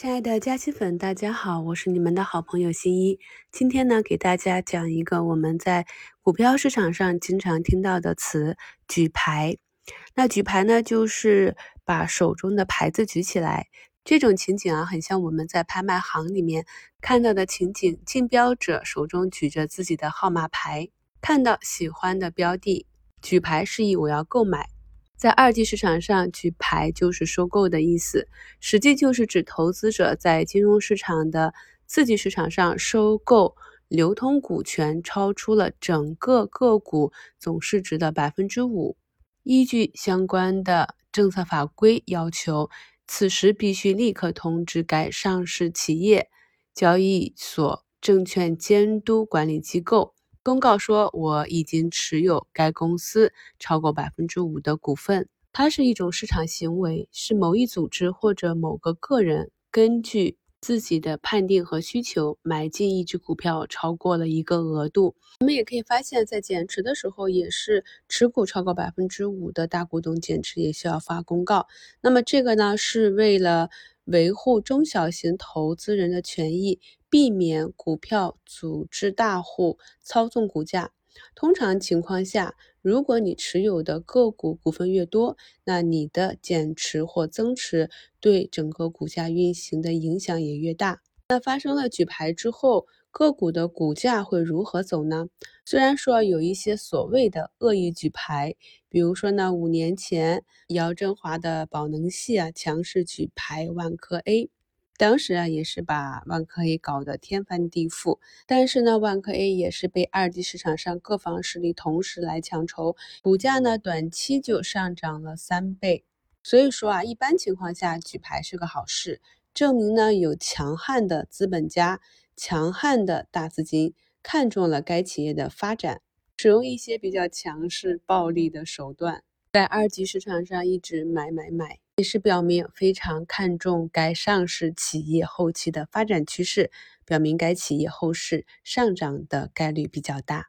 亲爱的嘉兴粉，大家好，我是你们的好朋友新一。今天呢，给大家讲一个我们在股票市场上经常听到的词——举牌。那举牌呢，就是把手中的牌子举起来。这种情景啊，很像我们在拍卖行里面看到的情景：竞标者手中举着自己的号码牌，看到喜欢的标的，举牌示意我要购买。在二级市场上举牌就是收购的意思，实际就是指投资者在金融市场的次级市场上收购流通股权，超出了整个个股总市值的百分之五。依据相关的政策法规要求，此时必须立刻通知该上市企业交易所证券监督管理机构。公告说，我已经持有该公司超过百分之五的股份。它是一种市场行为，是某一组织或者某个个人根据自己的判定和需求买进一只股票超过了一个额度。我们也可以发现，在减持的时候，也是持股超过百分之五的大股东减持也需要发公告。那么这个呢，是为了维护中小型投资人的权益。避免股票组织大户操纵股价。通常情况下，如果你持有的个股股份越多，那你的减持或增持对整个股价运行的影响也越大。那发生了举牌之后，个股的股价会如何走呢？虽然说有一些所谓的恶意举牌，比如说呢，五年前姚振华的宝能系啊强势举牌万科 A。当时啊，也是把万科 A 搞得天翻地覆，但是呢，万科 A 也是被二级市场上各方势力同时来抢筹，股价呢短期就上涨了三倍。所以说啊，一般情况下举牌是个好事，证明呢有强悍的资本家、强悍的大资金看中了该企业的发展，使用一些比较强势、暴力的手段，在二级市场上一直买买买。也是表明非常看重该上市企业后期的发展趋势，表明该企业后市上涨的概率比较大。